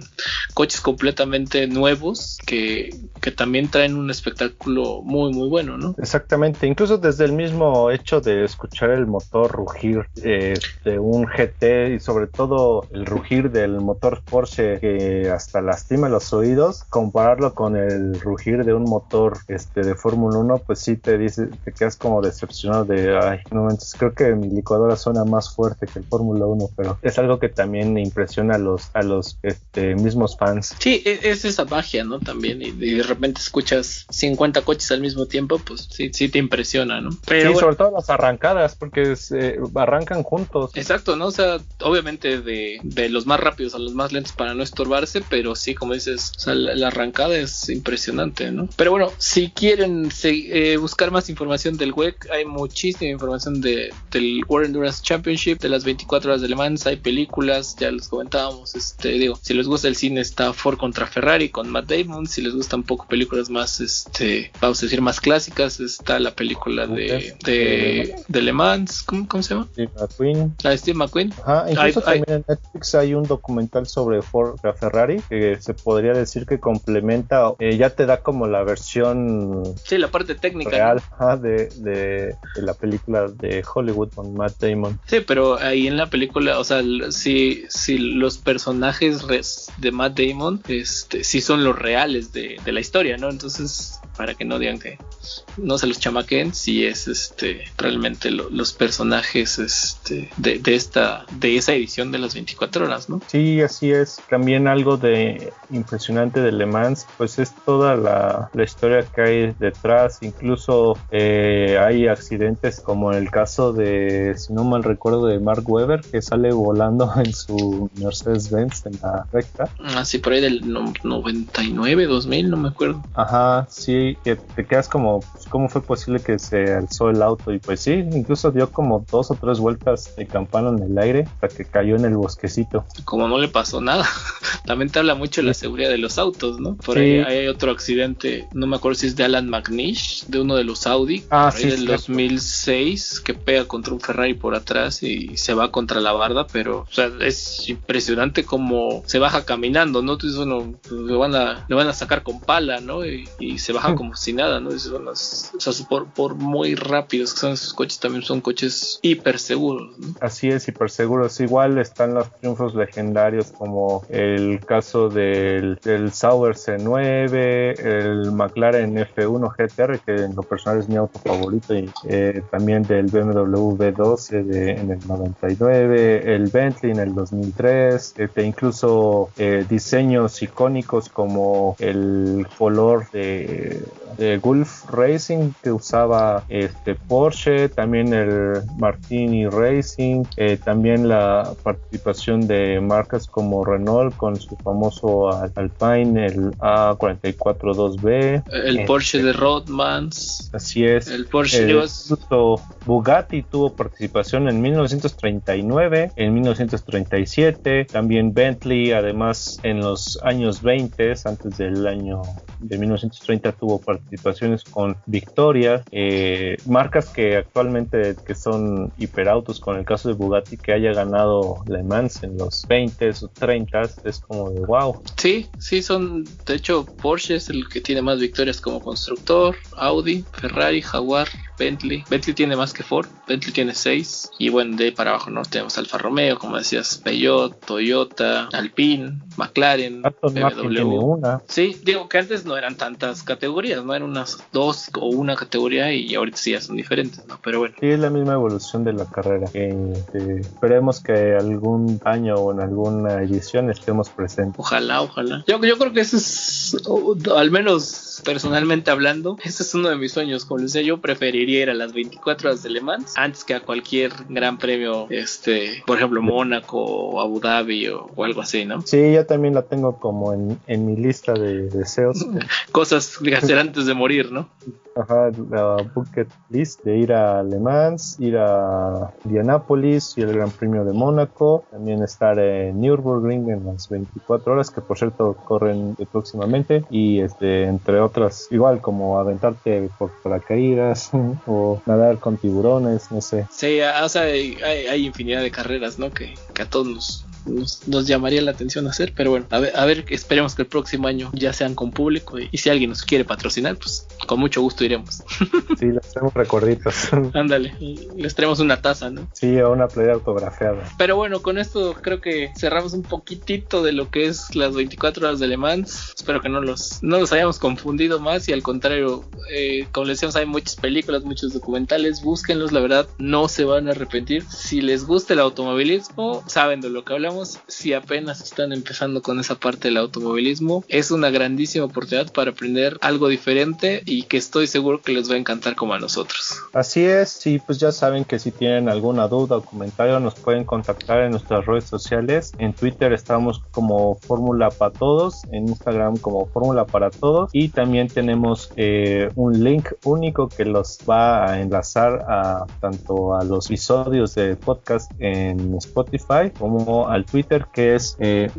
coches completamente nuevos que, que también traen un espectáculo muy muy bueno, ¿no? Exactamente, incluso desde el mismo hecho de escuchar el motor rugir eh, de un GT y sobre todo el rugir del motor Porsche que hasta lastima los oídos, compararlo con el rugir de un motor este de Fórmula 1, pues sí te dice, te quedas como decepcionado de, ay, no manches, creo que mi licuadora suena más fuerte que el Fórmula 1, pero es algo que también impresiona a los a los este, mismos fans. Sí, e, es esa magia, ¿no? También, y de repente escuchas 50 coches al mismo tiempo, pues sí, sí te impresiona, ¿no? Pero sí, sobre todo las arrancadas, porque se arrancan juntos. Exacto, ¿no? O sea, obviamente de, de, los más rápidos a los más lentos para no estorbarse, pero sí, como dices, o sea, la, la arrancada es impresionante, ¿no? Pero bueno, si quieren se, eh, buscar más información del WEC, hay muchísima información de, del World Endurance Championship, de las 24 horas de Le Mans, hay películas, ya les comentábamos, este, digo, si les gusta el cine está Ford contra Ferrari con Matt Damon, si les gustan un poco películas más, este, vamos a decir, más clásicas, está la película de, de, de Le Mans, ¿cómo, cómo se llama? Steve McQueen. La de Steve McQueen. Ajá, incluso también en Netflix hay un documental sobre Ford contra Ferrari que se podría decir que complementa, eh, ya te da como la versión sí, la parte técnica real ¿no? ajá, de, de, de, la película de Hollywood con Matt Damon. Sí, pero ahí en la película, o sea, si, si los personajes de Matt Damon este, sí son los reales de, de la historia, ¿no? Entonces para que no digan que no se los chamaquen si es este realmente lo, los personajes este de, de, esta de esa edición de las 24 horas no sí así es. También algo de impresionante de Le Mans pues es toda la, la historia que hay detrás. Incluso eh, hay accidentes como el caso de si no mal recuerdo de Mark Webber que sale volando en su Mercedes Benz en la recta ah sí por ahí del no, 99 2000 no me acuerdo ajá sí que te quedas como, pues, ¿cómo fue posible que se alzó el auto? Y pues sí, incluso dio como dos o tres vueltas de campana en el aire hasta que cayó en el bosquecito. Como no le pasó nada, también te habla mucho de la seguridad de los autos, ¿no? Por sí. ahí hay otro accidente, no me acuerdo si es de Alan McNish, de uno de los Audi, ah, por sí, ahí del 2006, que pega contra un Ferrari por atrás y se va contra la barda, pero, o sea, es impresionante como se baja caminando, ¿no? Entonces, bueno, le van a, le van a sacar con pala, ¿no? Y, y se baja como si nada, ¿no? O sea, por, por, muy rápidos que son esos coches, también son coches hiper seguros, ¿no? Así es, hiper seguros. Igual están los triunfos legendarios como el caso del, del Sauber C9, el McLaren F1 GTR, que en lo personal es mi auto favorito, y eh, también del BMW V12 de, en el 99, el Bentley en el 2003, este, incluso eh, diseños icónicos como el color de de Gulf Racing que usaba este Porsche, también el Martini Racing, eh, también la participación de marcas como Renault con su famoso Alpine, el A442B, el eh, Porsche de Rodmans, así es, el Porsche eh, incluso Bugatti tuvo participación en 1939, en 1937, también Bentley, además en los años 20, antes del año de 1930 tuvo participaciones con Victoria, eh, marcas que actualmente que son hiperautos, con el caso de Bugatti que haya ganado Le Mans en los 20 o 30 es como de wow. Sí, sí son, de hecho Porsche es el que tiene más victorias como constructor, Audi, Ferrari, Jaguar, Bentley. Bentley tiene más que Ford. Bentley tiene 6. Y bueno, de ahí para abajo no tenemos Alfa Romeo, como decías, Peugeot, Toyota, Alpine, McLaren, Aston Martin tiene una. Sí, digo que antes no eran tantas categorías, no eran unas dos o una categoría y ahorita sí ya son diferentes, ¿no? Pero bueno. Sí, es la misma evolución de la carrera. Eh, eh, esperemos que algún año o en alguna edición estemos presentes. Ojalá, ojalá. Yo, yo creo que eso es, o, al menos personalmente hablando, ese es uno de mis sueños. Como les decía, yo preferiría ir a las 24 horas de Le Mans antes que a cualquier gran premio, este, por ejemplo, Mónaco o Abu Dhabi o, o algo así, ¿no? Sí, yo también la tengo como en, en mi lista de deseos. Cosas que hacer antes de morir, ¿no? Ajá, la bucket list de ir a Le Mans, ir a Indianapolis y el Gran Premio de Mónaco, también estar en Nürburgring en las 24 horas, que por cierto corren próximamente, y este, entre otras, igual como aventarte por paracaídas o nadar con tiburones, no sé. Sí, o sea, hay, hay infinidad de carreras, ¿no? Que, que a todos nos, nos, nos llamaría la atención hacer, pero bueno, a ver, a ver, esperemos que el próximo año ya sean con público y, y si alguien nos quiere patrocinar, pues con mucho gusto iremos. Sí, les hacemos recorditos. Ándale, les traemos una taza, ¿no? Sí, o una playa autografiada. Pero bueno, con esto creo que cerramos un poquitito de lo que es las 24 horas de Le Mans. Espero que no los, no los hayamos confundido más y al contrario, eh, como les decíamos, hay muchas películas, muchos documentales, búsquenlos, la verdad, no se van a arrepentir. Si les gusta el automovilismo, saben de lo que hablamos. Si apenas están empezando con esa parte del automovilismo, es una grandísima oportunidad para aprender algo diferente y que estoy seguro que les va a encantar como a nosotros. Así es, y pues ya saben que si tienen alguna duda o comentario nos pueden contactar en nuestras redes sociales. En Twitter estamos como Fórmula para Todos, en Instagram como Fórmula para Todos y también tenemos eh, un link único que los va a enlazar a tanto a los episodios de podcast en Spotify como al Twitter que es eh,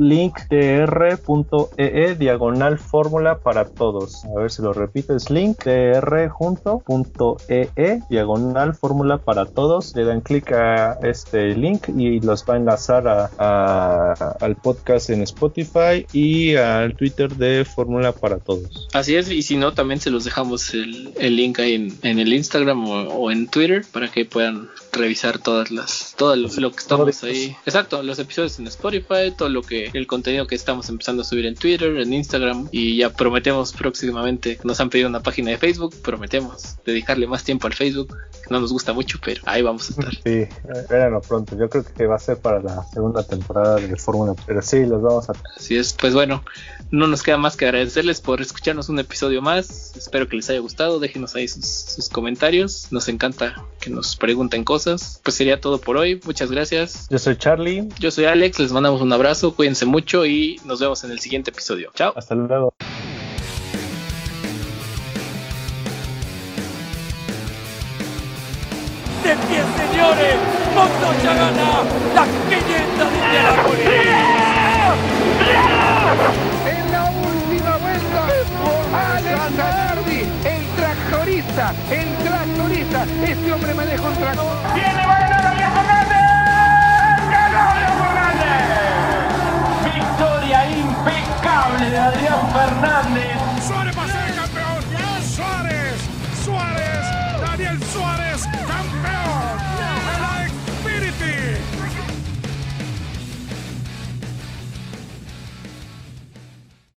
linktr.ee diagonal Fórmula para Todos. A ver si lo repito, es linktr junto punto ee diagonal Fórmula para Todos. Le dan clic a este link y los va a enlazar a, a- al podcast en Spotify y al Twitter de Fórmula para Todos. Así es, y si no, también se los dejamos el, el link ahí en, en el Instagram o, o en Twitter para que puedan revisar todas las, todo lo, lo que estamos ahí. Exacto, los episodios en Spotify, todo lo que, el contenido que estamos empezando a subir en Twitter, en Instagram, y ya prometemos próximamente, nos han pedido una página de Facebook, prometemos dedicarle más tiempo al Facebook, que no nos gusta mucho, pero ahí vamos a estar. Sí, véanlo pronto. Yo creo que va a ser para la segunda temporada de Fórmula, pero sí, los vamos a Así es, pues bueno, no nos queda más que agradecerles por escucharnos un episodio más. Espero que les haya gustado. Déjenos ahí sus, sus comentarios. Nos encanta que nos pregunten cosas. Pues sería todo por hoy. Muchas gracias. Yo soy Charlie. Yo soy Alex. Les mandamos un abrazo. Cuídense mucho y nos vemos en el siguiente episodio. Chao. Hasta luego. De pie, señores, Montoya gana las 500 de Indianápolis. En la última vuelta, Alex Zanardi, el tractorista, el tractorista. Este hombre maneja un tractor. Viene va a ganar Fernández. ¡Ganó! Victoria impecable de Adrián Fernández.